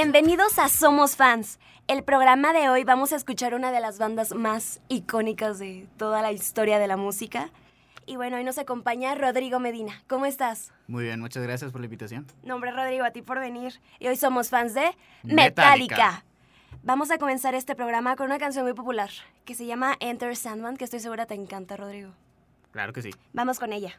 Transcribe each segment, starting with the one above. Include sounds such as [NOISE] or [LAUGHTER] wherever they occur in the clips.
Bienvenidos a Somos Fans. El programa de hoy vamos a escuchar una de las bandas más icónicas de toda la historia de la música. Y bueno, hoy nos acompaña Rodrigo Medina. ¿Cómo estás? Muy bien, muchas gracias por la invitación. Nombre Rodrigo, a ti por venir. Y hoy somos fans de Metallica. Metallica. Vamos a comenzar este programa con una canción muy popular que se llama Enter Sandman, que estoy segura te encanta, Rodrigo. Claro que sí. Vamos con ella.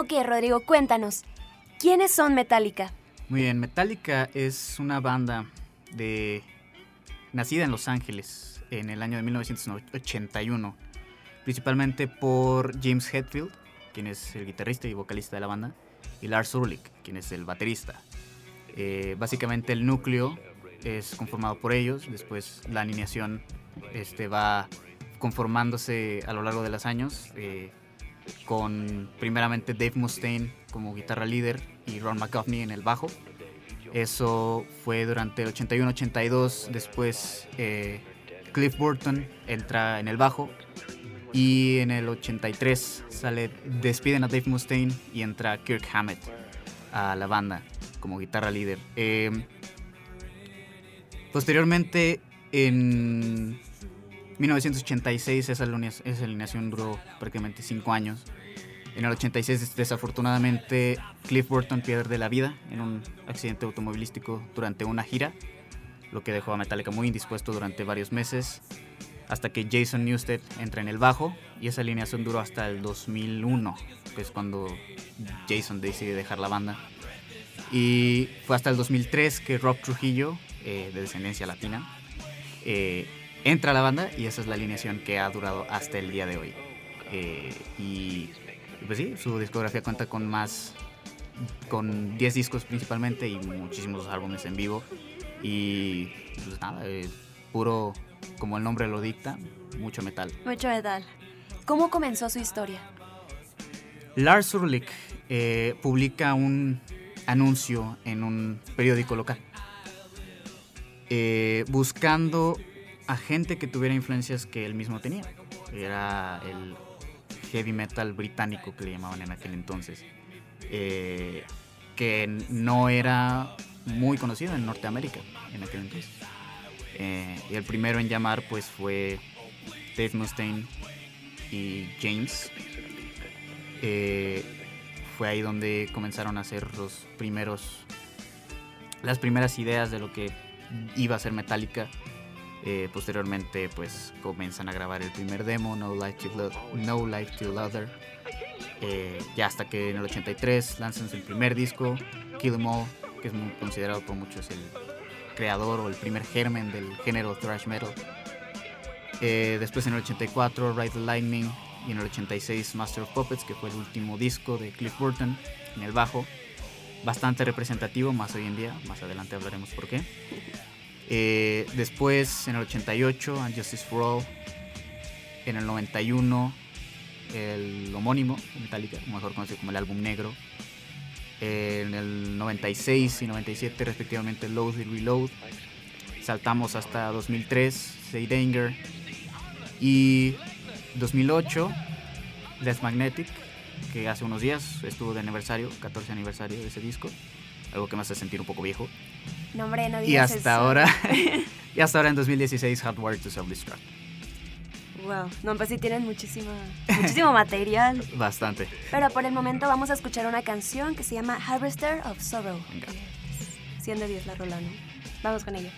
Ok, Rodrigo, cuéntanos. ¿Quiénes son Metallica? Muy bien, Metallica es una banda de nacida en Los Ángeles en el año de 1981, principalmente por James Hetfield, quien es el guitarrista y vocalista de la banda, y Lars Ulrich, quien es el baterista. Eh, básicamente el núcleo es conformado por ellos, después la alineación este, va conformándose a lo largo de los años, eh, con primeramente Dave Mustaine como guitarra líder y Ron McGovney en el bajo. Eso fue durante el 81-82, después eh, Cliff Burton entra en el bajo y en el 83 sale, despiden a Dave Mustaine y entra Kirk Hammett a la banda como guitarra líder. Em, posteriormente, en 1986, esa, esa alineación duró prácticamente 5 años. En el 86, desafortunadamente, Cliff Burton pierde la vida en un accidente automovilístico durante una gira, lo que dejó a Metallica muy indispuesto durante varios meses, hasta que Jason Newsted entra en el bajo, y esa alineación duró hasta el 2001, que es cuando Jason decide dejar la banda. Y fue hasta el 2003 que Rob Trujillo, eh, de descendencia latina, eh, entra a la banda y esa es la alineación que ha durado hasta el día de hoy. Eh, y, pues sí, su discografía cuenta con más, con 10 discos principalmente y muchísimos álbumes en vivo. Y pues nada, puro, como el nombre lo dicta, mucho metal. Mucho metal. ¿Cómo comenzó su historia? Lars Ulrich publica un anuncio en un periódico local, eh, buscando a gente que tuviera influencias que él mismo tenía. Era el heavy metal británico que le llamaban en aquel entonces, eh, que no era muy conocido en Norteamérica en aquel entonces. Eh, y el primero en llamar pues fue Dave Mustaine y James fue ahí donde comenzaron a hacer los primeros, las primeras ideas de lo que iba a ser Metallica. Eh, posteriormente, pues comienzan a grabar el primer demo, No Life to, no Life to Other. Eh, ya hasta que en el 83 lanzan el primer disco, Kill Em All, que es muy considerado por muchos el creador o el primer germen del género thrash metal. Eh, después en el 84, Ride the Lightning, y en el 86 Master of Puppets, que fue el último disco de Cliff Burton en el bajo. Bastante representativo, más hoy en día, más adelante hablaremos por qué. Eh, después, en el 88, Justice for All. En el 91, el homónimo, Metallica, mejor conocido como el álbum negro. en el 96 y 97, respectivamente, Load y Reload. Saltamos hasta 2003, Say Danger. Y 2008, Les Magnetic, que hace unos días estuvo de aniversario, 14 aniversario de ese disco, algo que me hace sentir un poco viejo. No, hombre, no y hasta ahora, [LAUGHS] [LAUGHS] y hasta ahora en 2016, Hardwired to Self-Destruct. Wow, no, pues sí tienen muchísimo, muchísimo [LAUGHS] material. Bastante. Pero por el momento vamos a escuchar una canción que se llama Harvester of Sorrow. Venga. 100 de 10 la rola, ¿no? Vamos con ella.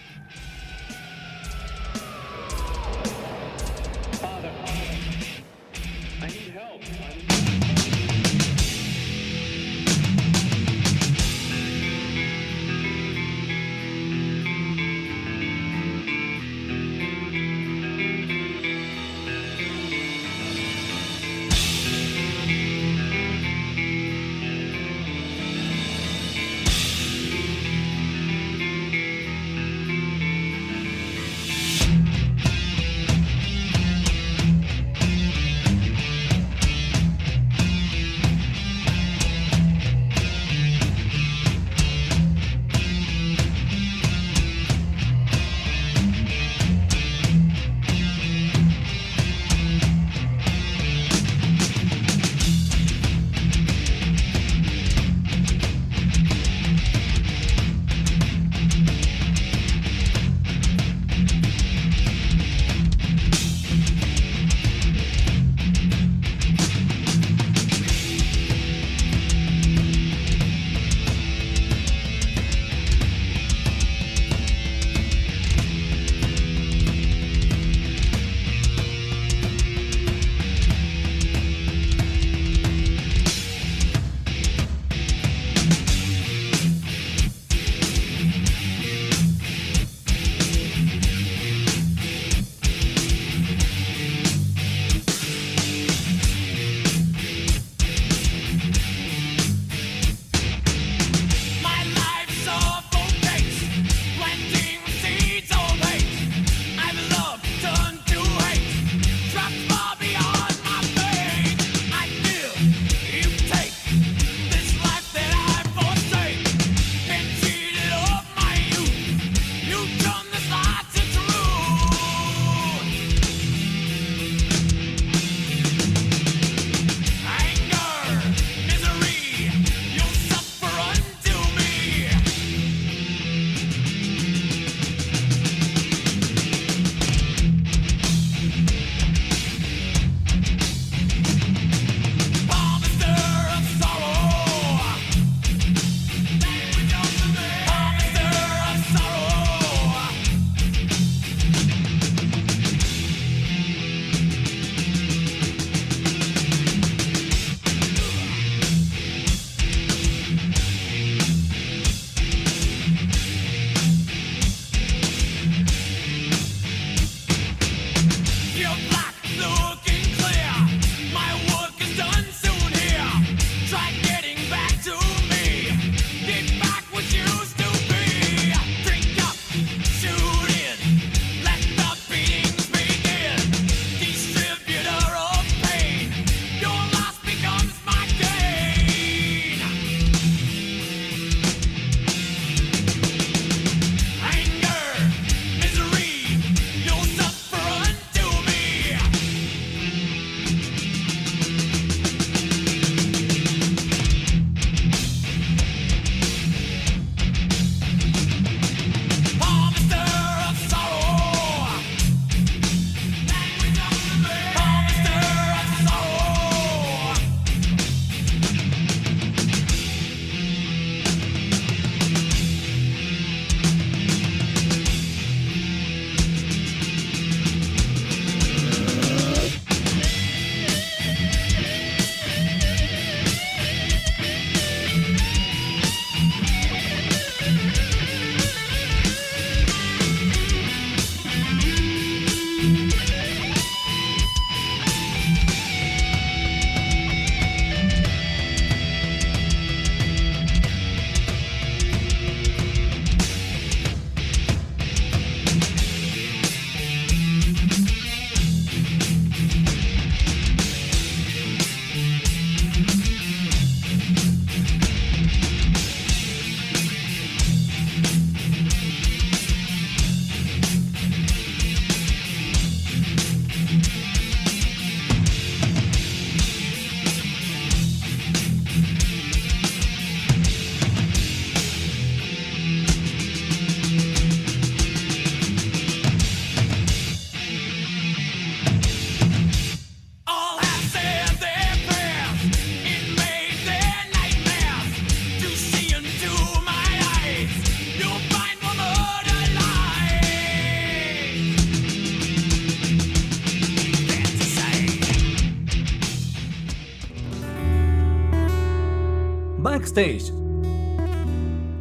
Backstage.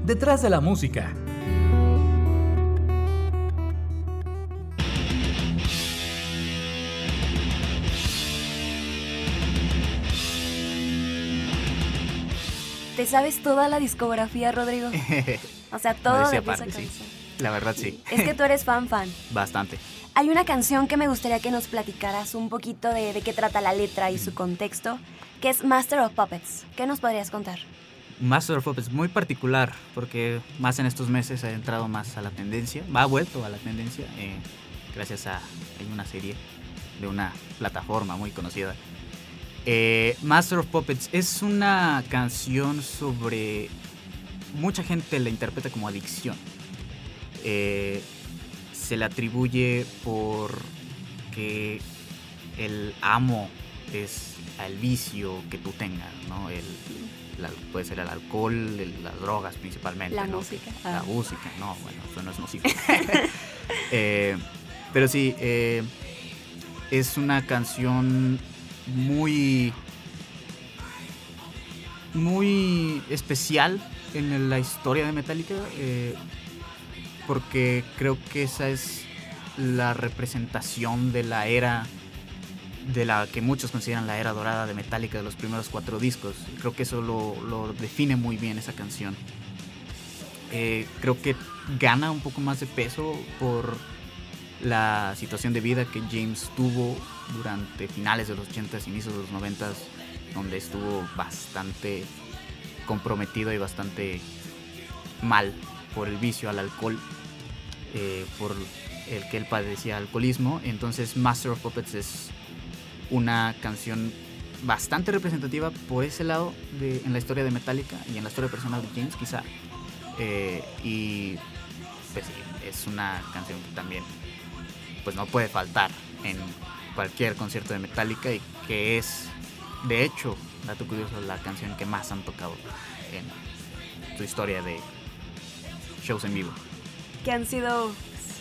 Detrás de la música. ¿Te sabes toda la discografía, Rodrigo? [LAUGHS] O sea, todo de pies a aparte, sí. cabeza. La verdad sí, Es que tú eres fan fan. [LAUGHS] bastante. Hay una canción que me gustaría que nos platicaras un poquito de, de qué trata la letra y su contexto, que es Master of Puppets. ¿Qué nos podrías contar? Master of Puppets muy particular porque más en estos meses ha entrado más a la tendencia, va vuelto a la tendencia eh, gracias a hay una serie de una plataforma muy conocida. Eh, Master of Puppets es una canción sobre mucha gente la interpreta como adicción. Eh, se le atribuye por que el amo es al vicio que tú tengas, ¿no? El, puede ser el alcohol, el- las drogas principalmente. La ¿no? música. La Ah. música, no, bueno, eso no es nocivo. [LAUGHS] [LAUGHS] Eh, pero sí, eh, es una canción muy muy especial en la historia de Metallica eh, porque creo que esa es la representación de la era de la que muchos consideran la era dorada de Metallica de los primeros cuatro discos. Creo que eso lo, lo define muy bien esa canción. Eh, creo que gana un poco más de peso por la situación de vida que James tuvo durante finales de los 80s, inicios de los 90s, donde estuvo bastante comprometido y bastante mal por el vicio al alcohol, eh, por el que él padecía alcoholismo. Entonces Master of Puppets es una canción bastante representativa por ese lado de, en la historia de Metallica y en la historia personal de James quizá. Eh, y pues sí, es una canción que también pues no puede faltar en cualquier concierto de Metallica y que es de hecho, dato curioso, la canción que más han tocado en su historia de shows en vivo. Que han sido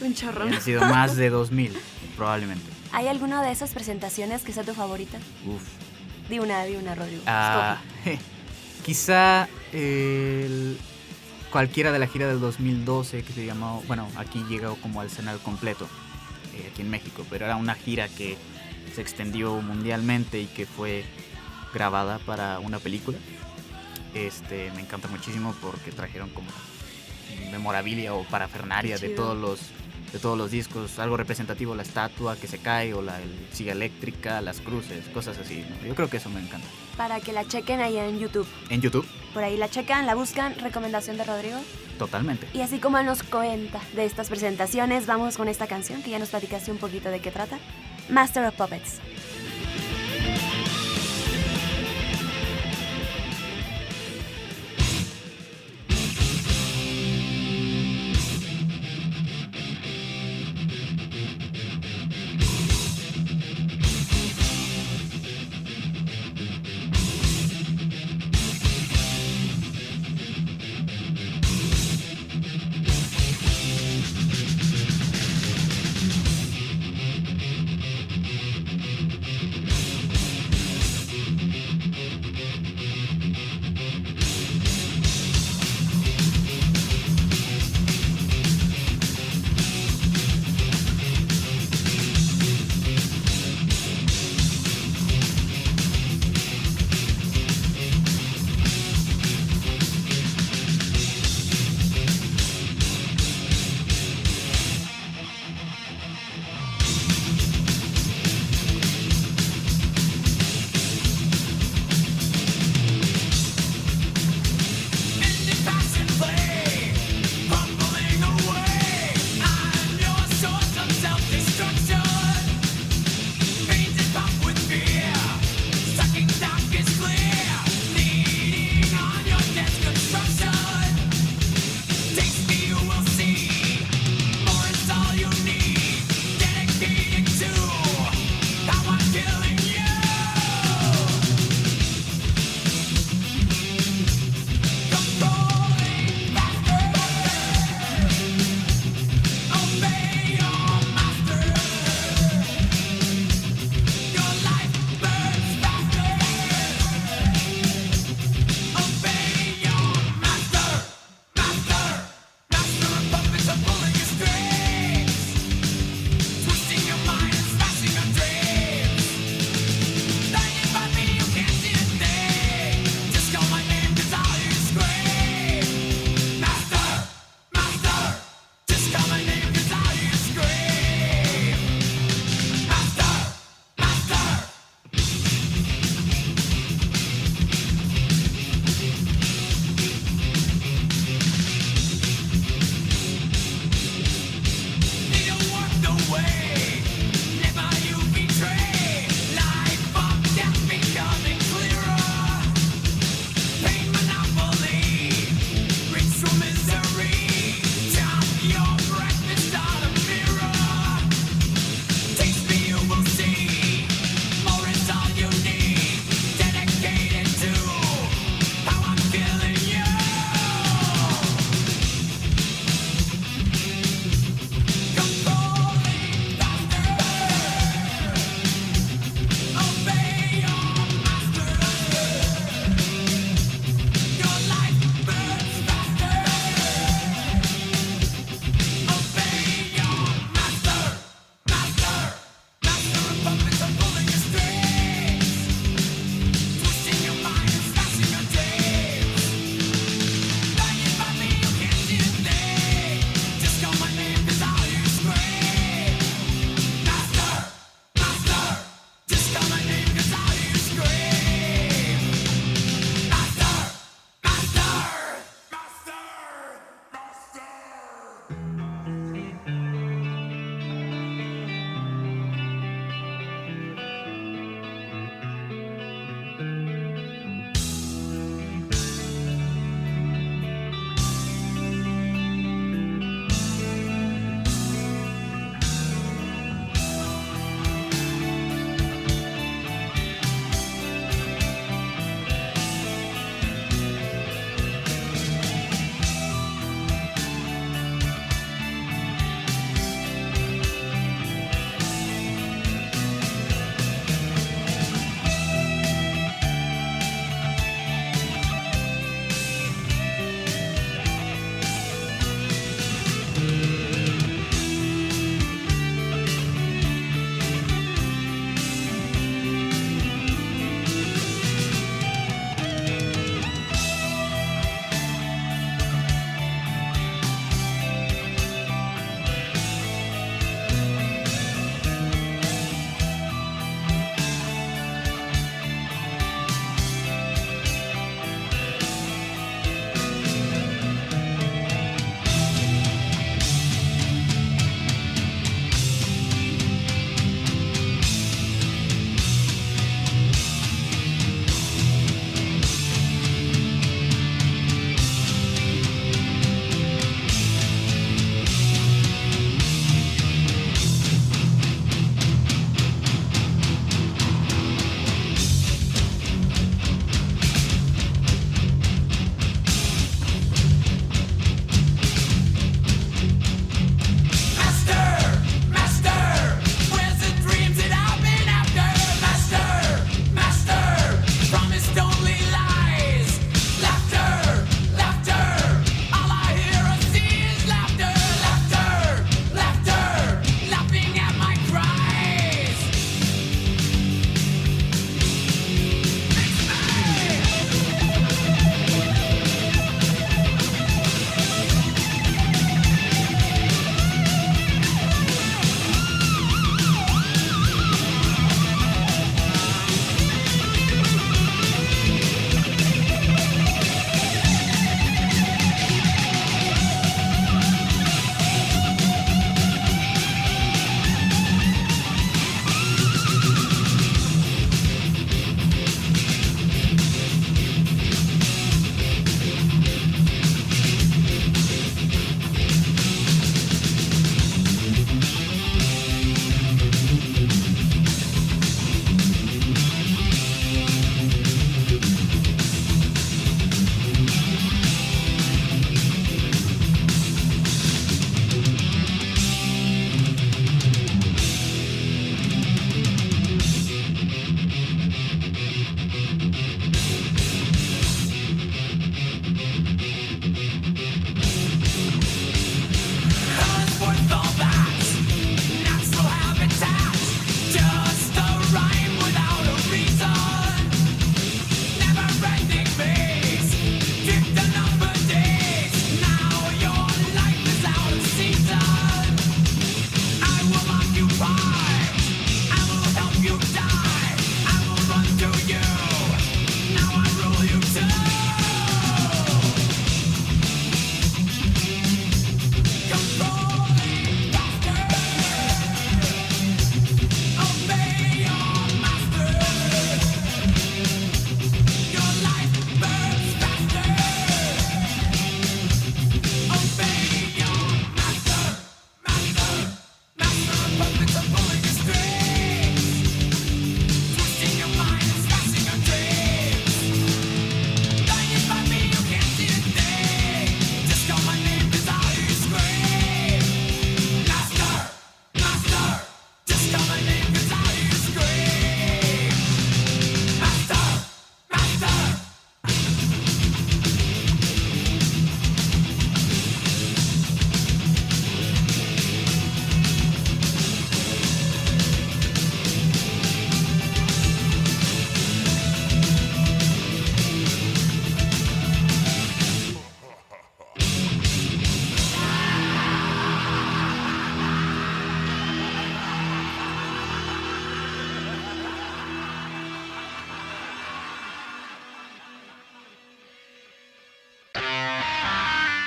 un chorrón. Han sido más de [LAUGHS] 2000 probablemente. ¿Hay alguna de esas presentaciones que sea tu favorita? Uf. Di una, di una, Rodrigo. Ah, quizá el- cualquiera de la gira del 2012 que se llamó, bueno, aquí llegó como al escenario completo, eh, aquí en México, pero era una gira que se extendió mundialmente y que fue grabada para una película. Este, me encanta muchísimo porque trajeron como memorabilia o parafernaria de todos los de todos los discos, algo representativo, la estatua que se cae o la el silla eléctrica, las cruces, cosas así. ¿no? Yo creo que eso me encanta. Para que la chequen ahí en YouTube. En YouTube, Por ahí la checan, la buscan, recomendación de Rodrigo. totalmente. Y así como él nos cuenta de estas presentaciones, vamos con esta canción que ya nos platicaste un poquito de qué trata. Master of Puppets.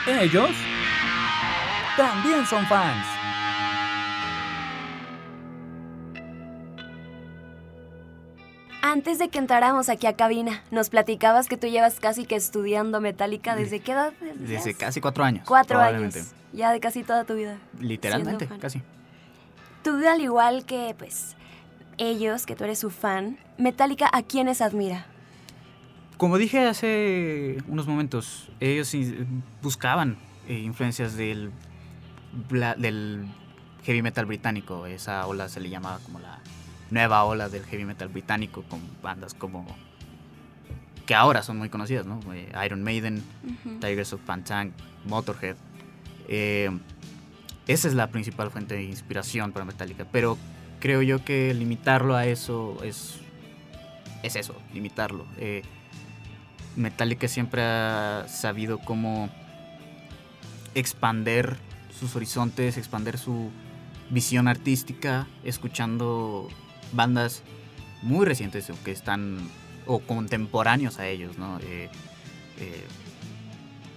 Ellos también son fans. Antes de que entráramos aquí a cabina, nos platicabas que tú llevas casi que estudiando Metallica. ¿Desde qué edad? Desde casi cuatro años. Cuatro años. Ya de casi toda tu vida. Literalmente, casi. Tú, al igual que, pues, ellos, que tú eres su fan, Metallica, ¿a quiénes admira? Como dije hace unos momentos, ellos buscaban eh, influencias del, del heavy metal británico. Esa ola se le llamaba como la nueva ola del heavy metal británico con bandas como que ahora son muy conocidas, ¿no? Eh, Iron Maiden, Tigers of Pantang, Motorhead. Eh, esa es la principal fuente de inspiración para Metallica, pero creo yo que limitarlo a eso es es eso, limitarlo. Eh, Metallica siempre ha sabido cómo expander sus horizontes, expander su visión artística, escuchando bandas muy recientes que están o contemporáneos a ellos, ¿no? Eh, eh,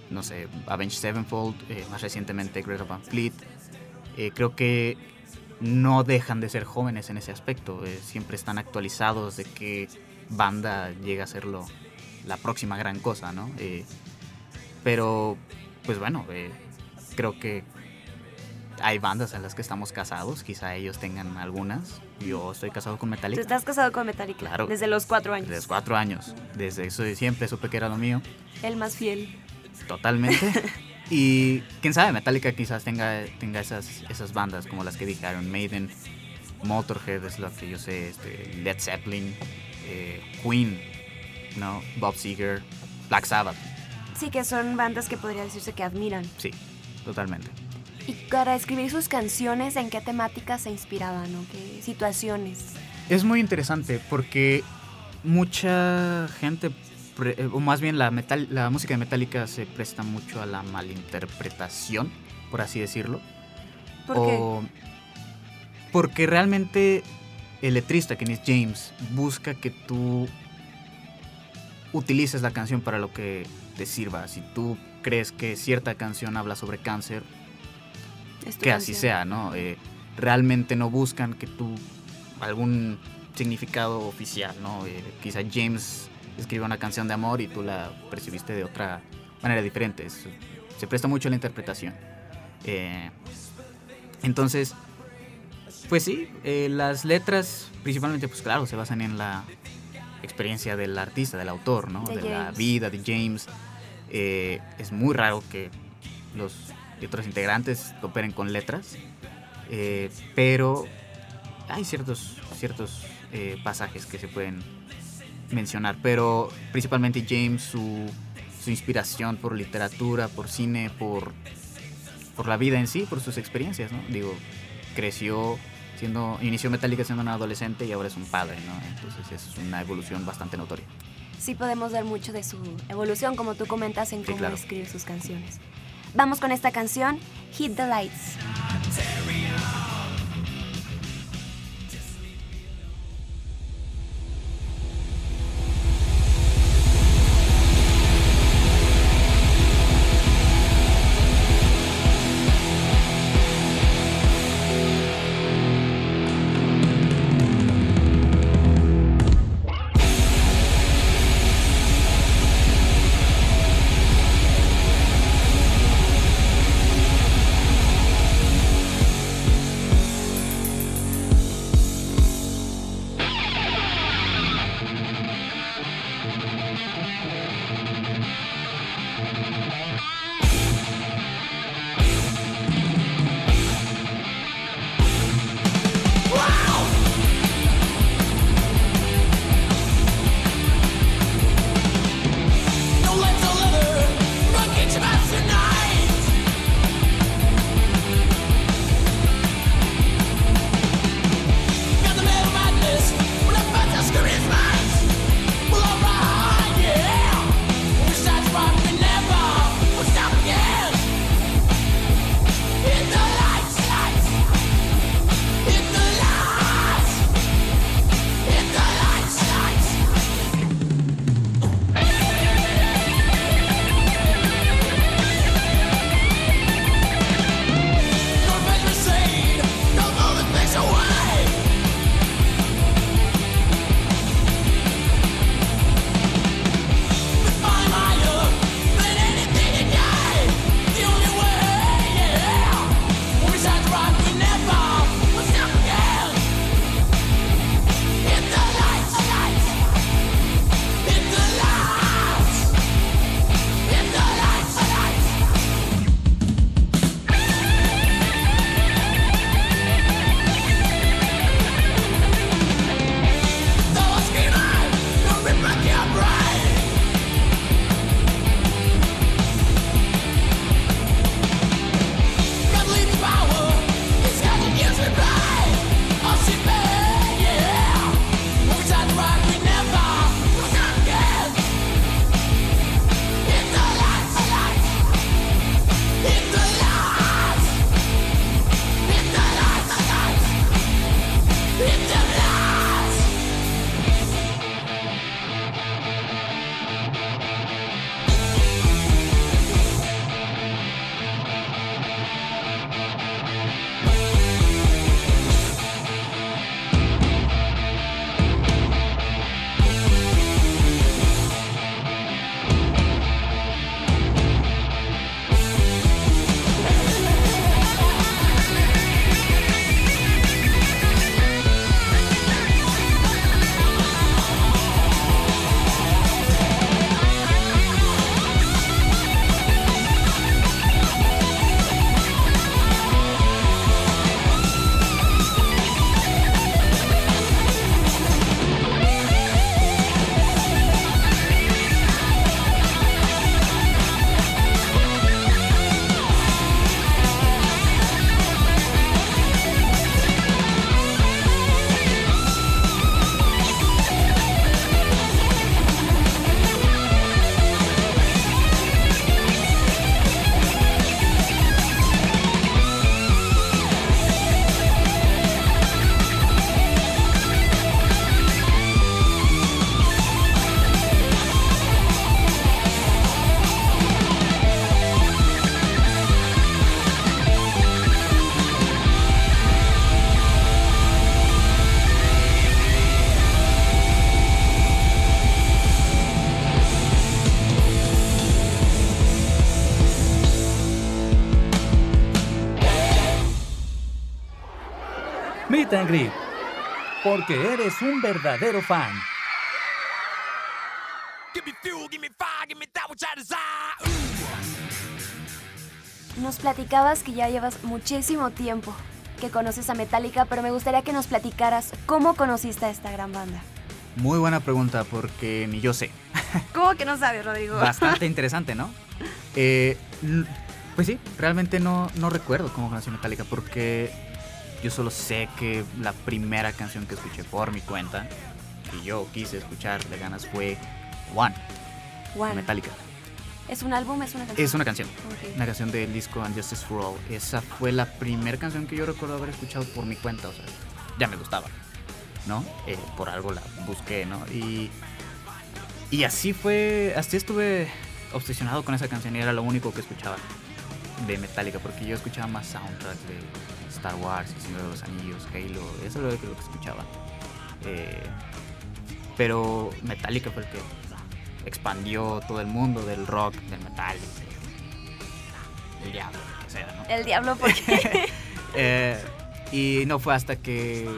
no sé, Avenged Sevenfold, eh, más recientemente Greta Van Fleet. creo que no dejan de ser jóvenes en ese aspecto, siempre están actualizados de qué banda llega a ser la próxima gran cosa, ¿no? pero, pues bueno, creo que hay bandas en las que estamos casados, quizá ellos tengan algunas. Yo estoy casado con Metallica. ¿Tú estás casado con Metallica? Claro. Desde los cuatro años. Desde los cuatro años. Desde eso siempre supe que era lo mío. El más fiel. Totalmente. [LAUGHS] y quién sabe, Metallica quizás tenga, tenga esas, esas bandas como las que dije, Iron Maiden, Motorhead es lo que yo sé, este, Led Zeppelin, eh, Queen, ¿no? Bob Seger, Black Sabbath. Sí, que son bandas que podría decirse que admiran. Sí, totalmente. Y para escribir sus canciones, ¿en qué temáticas se inspiraban o qué situaciones? Es muy interesante porque mucha gente, o más bien la, metal, la música de Metallica se presta mucho a la malinterpretación, por así decirlo. ¿Por qué? Porque realmente el letrista, Kenneth James, busca que tú utilices la canción para lo que te sirva. Si tú crees que cierta canción habla sobre cáncer, que así sea, ¿no? Eh, realmente no buscan que tú algún significado oficial, ¿no? Eh, quizá James escriba una canción de amor y tú la percibiste de otra manera diferente. se presta mucho a la interpretación. Eh, entonces, pues sí, las letras principalmente, pues claro, se basan en la experiencia del artista, del autor, ¿no? De, la vida de James. es muy raro que los otros integrantes operen con letras, eh, pero hay ciertos, ciertos eh, pasajes que se pueden mencionar, pero principalmente James, su, su inspiración por literatura, por cine, por, por la vida en sí, por sus experiencias, ¿no? Digo, creció siendo, inició Metallica siendo un adolescente y ahora es un padre, ¿no? Entonces es una evolución bastante notoria. Sí podemos ver mucho de su evolución, como tú comentas, en cómo escribe sus canciones. Vamos con esta canción, Hit the Lights. Porque eres un verdadero fan. Nos platicabas que ya llevas muchísimo tiempo que conoces a Metallica, pero me gustaría que nos platicaras cómo conociste a esta gran banda. Muy buena pregunta porque ni yo sé. [LAUGHS] ¿Cómo que no sabes, Rodrigo? Bastante [LAUGHS] interesante, ¿no? Eh, pues sí, realmente no, no recuerdo cómo conocí Metallica porque yo solo sé que la primera canción que escuché por mi cuenta, que yo quise escuchar de ganas, fue One, de One. Metallica. ¿Es un álbum? ¿Es una canción? Es una canción. Ok. Una canción del disco And Justice for All. Esa fue la primera canción que yo recuerdo haber escuchado por mi cuenta. O sea, ya me gustaba, ¿no? Eh, por algo la busqué, ¿no? Y, y así fue, así estuve obsesionado con esa canción y era lo único que escuchaba de Metallica, porque yo escuchaba más soundtracks de Star Wars, El Señor de los Anillos, Halo, eso es lo que lo que escuchaba. Eh, pero Metallica fue el que expandió todo el mundo del rock, del metal, del diablo, lo que sea, ¿no? El diablo, porque. [LAUGHS] Eh, y no fue hasta que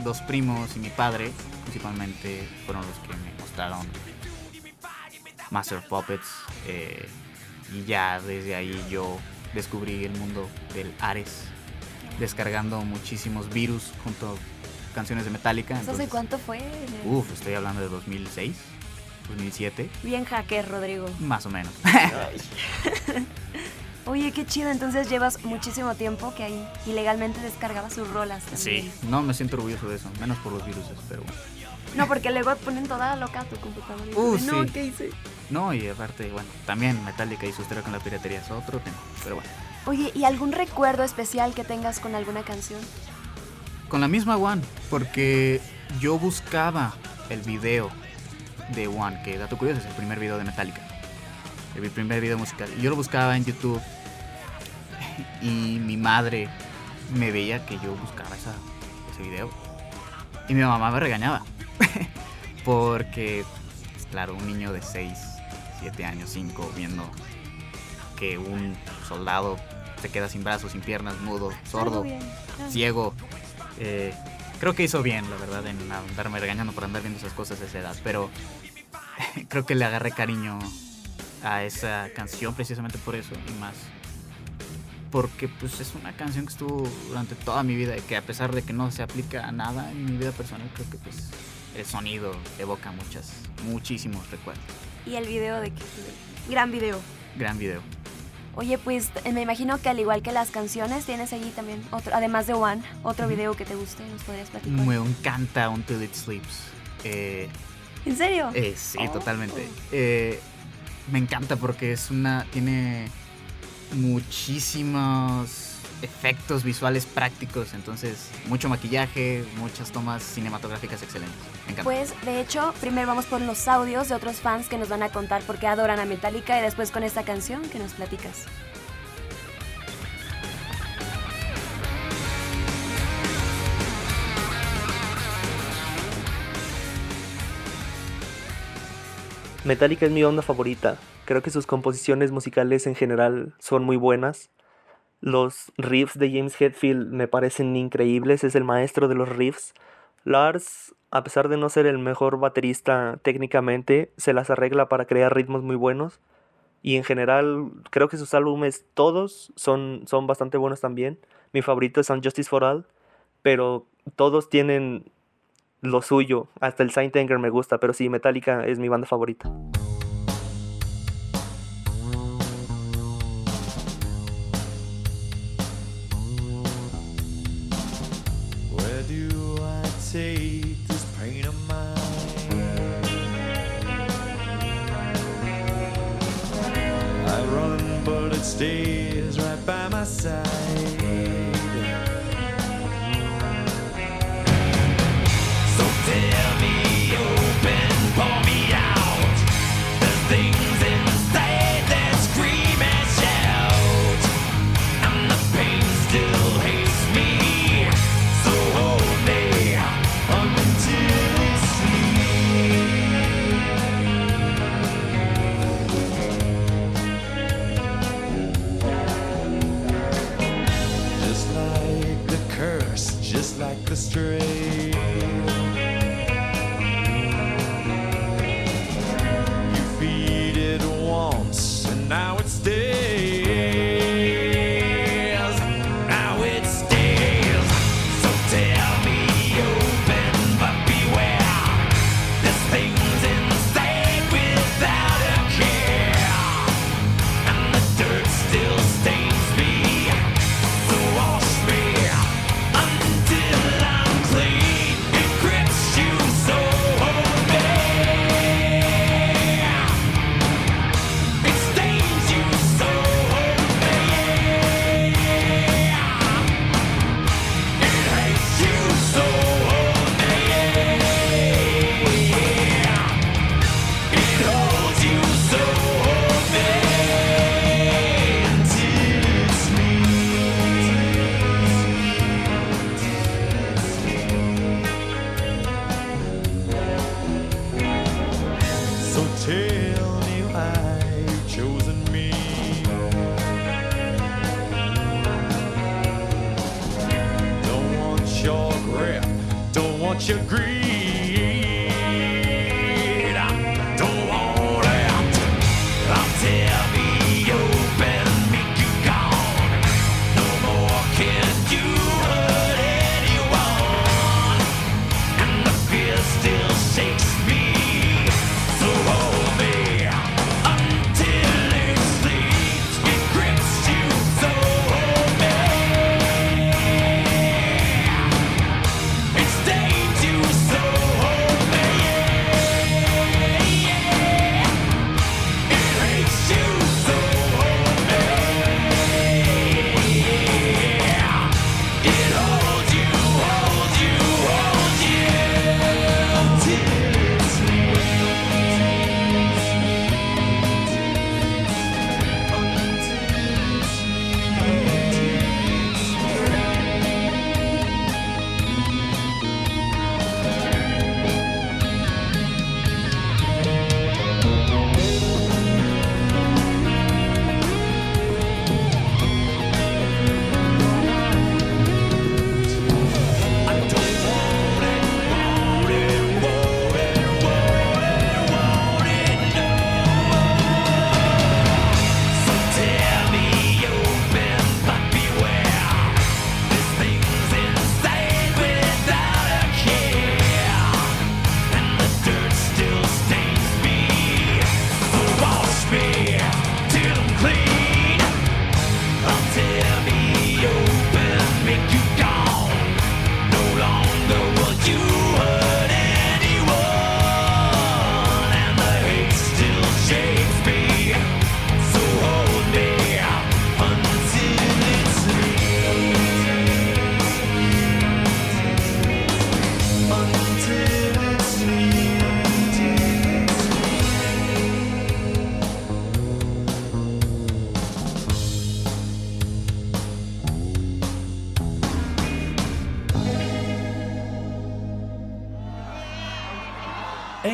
dos primos y mi padre, principalmente, fueron los que me mostraron Master of Puppets. eh, y ya desde ahí yo descubrí el mundo del Ares, descargando muchísimos virus junto a canciones de Metallica. ¿Eso hace cuánto fue? Uf, estoy hablando de 2006, 2007, Bien hacker, Rodrigo. más o menos. [LAUGHS] Oye, qué chido. Entonces llevas muchísimo tiempo que ahí ilegalmente descargabas sus rolas. también. Sí, no me siento orgulloso de eso, menos por los virus, pero No, porque luego ponen toda loca tu computadora. y Uh, no, sí. ¿qué hice? no, y aparte, bueno, también Metallica y su historia con la piratería es otro tema, pero bueno. Oye, ¿y algún recuerdo especial que tengas con alguna canción? Con la misma One, porque yo buscaba el video de One, que dato curioso es el primer video de Metallica, el primer video musical. Yo lo buscaba en YouTube y mi madre me veía que yo buscaba ese video y mi mamá me regañaba [LAUGHS] porque, pues, claro, un niño de 6, 7 años, 5, viendo que un soldado se queda sin brazos, sin piernas, mudo, sordo. Ah. ciego. eh, creo que hizo bien, la verdad, en andarme regañando por andar viendo esas cosas a esa edad. Pero [LAUGHS] creo que le agarré cariño a esa canción precisamente por eso y más. Porque pues es una canción que estuvo durante toda mi vida y que a pesar de que no se aplica a nada en mi vida personal, creo que pues el sonido evoca muchas, muchísimos recuerdos. Y el video de que... Gran video. Gran video. Oye, pues me imagino que al igual que las canciones, tienes allí también, otro, además de One, otro video que te guste, ¿nos podrías platicar? Me encanta Until It Sleeps. Eh, ¿En serio? Eh, sí, Oh. totalmente. Eh, me encanta porque es una. tiene muchísimos efectos visuales prácticos. Entonces, mucho maquillaje, muchas tomas cinematográficas excelentes. Me encanta. Pues, de hecho, primero vamos por los audios de otros fans que nos van a contar por qué adoran a Metallica y después con esta canción que nos platicas. Metallica es mi onda favorita. Creo que sus composiciones musicales en general son muy buenas. Los riffs de James Hetfield me parecen increíbles, es el maestro de los riffs. Lars, a pesar de no ser el mejor baterista técnicamente, se las arregla para crear ritmos muy buenos. Y en general, creo que sus álbumes todos son, son bastante buenos también. Mi favorito es Justice for All, pero todos tienen lo suyo. Hasta el Saint Anger me gusta, pero sí, Metallica es mi banda favorita. Stays right by my side. astray.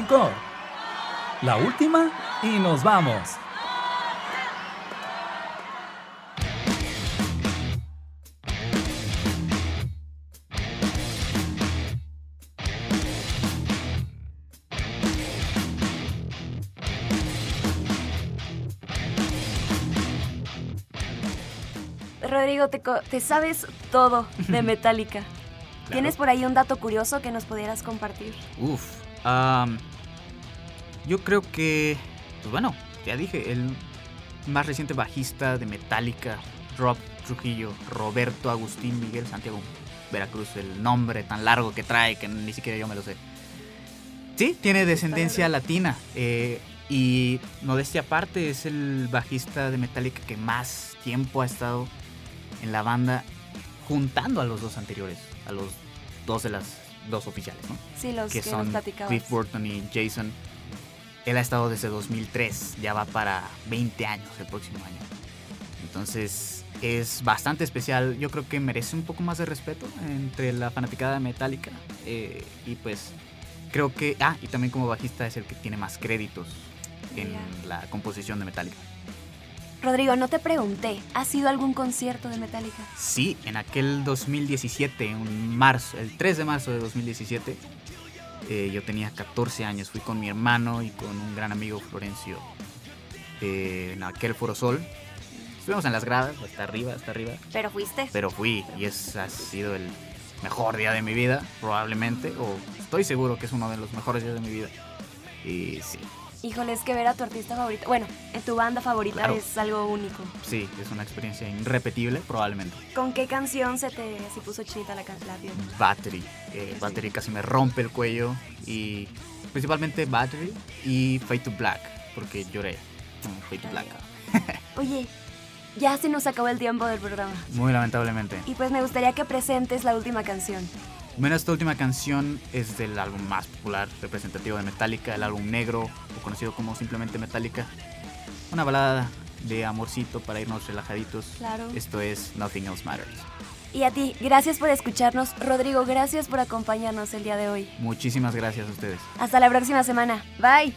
Encore. La última y nos vamos. Rodrigo, te, co- te sabes todo de [LAUGHS] Metallica. ¿Tienes por ahí un dato curioso que nos pudieras compartir? Uf. Yo creo que, pues bueno, ya dije, el más reciente bajista de Metallica, Rob Trujillo, Roberto Agustín Miguel Santiago Veracruz, el nombre tan largo que trae que ni siquiera yo me lo sé. Sí, tiene descendencia latina. eh, y modestia aparte, es el bajista de Metallica que más tiempo ha estado en la banda juntando a los dos anteriores, a los dos de las dos oficiales, ¿no? Sí, los que son. Cliff Burton y Jason. Él ha estado desde 2003, ya va para 20 años el próximo año. Entonces es bastante especial, yo creo que merece un poco más de respeto entre la fanaticada de Metallica. eh, y pues creo que, ah, y también como bajista es el que tiene más créditos en la composición de Metallica. Rodrigo, no te pregunté, ¿has ido a algún concierto de Metallica? Sí, en aquel 2017, en marzo, el 3 de marzo de 2017, eh, yo tenía 14 años. Fui con mi hermano y con un gran amigo Florencio eh, en aquel Foro Sol. Estuvimos en las gradas, hasta arriba, hasta arriba. Pero fuiste. Pero fui y ese ha sido el mejor día de mi vida, probablemente, o estoy seguro que es uno de los mejores días de mi vida. Y sí, Híjole, es que ver a tu artista favorito, bueno, en tu banda favorita Claro. es algo único. sí, es una experiencia irrepetible, probablemente. ¿Con qué canción se te se puso chinita la, la piel? Battery. eh, Battery casi me rompe el cuello y principalmente Battery y Fade to Black, porque lloré con Fade to Black. [LAUGHS] Oye, ya se nos acabó el tiempo del programa. Muy lamentablemente. Y pues me gustaría que presentes la última canción. Bueno, esta última canción es del álbum más popular, representativo de Metallica, el álbum negro, o conocido como simplemente Metallica. Una balada de amorcito para irnos relajaditos. Claro. Esto es Nothing Else Matters. Y a ti, gracias por escucharnos. Rodrigo, gracias por acompañarnos el día de hoy. Muchísimas gracias a ustedes. Hasta la próxima semana. Bye.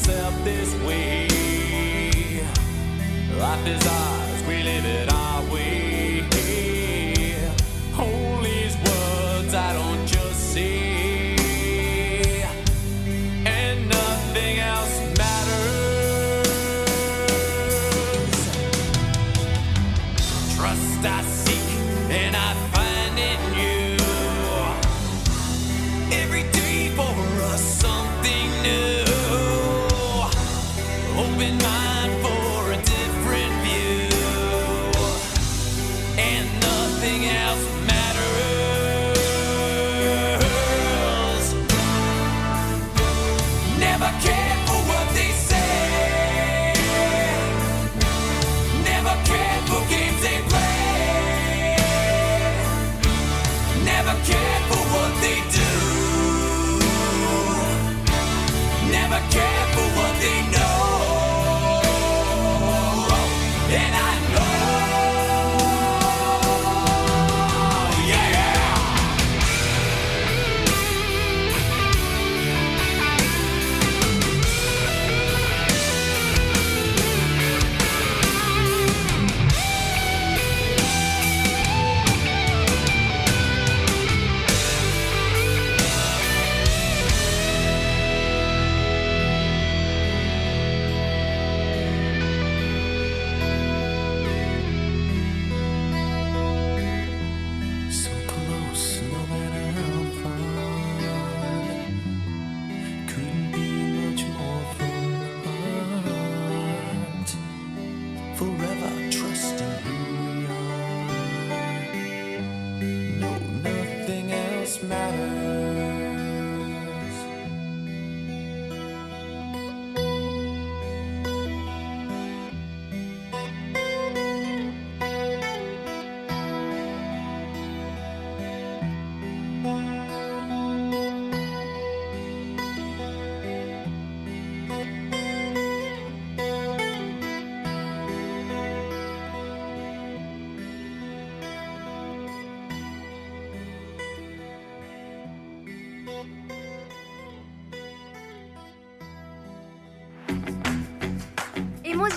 myself this way. Life is ours, we live it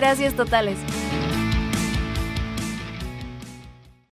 Gracias totales.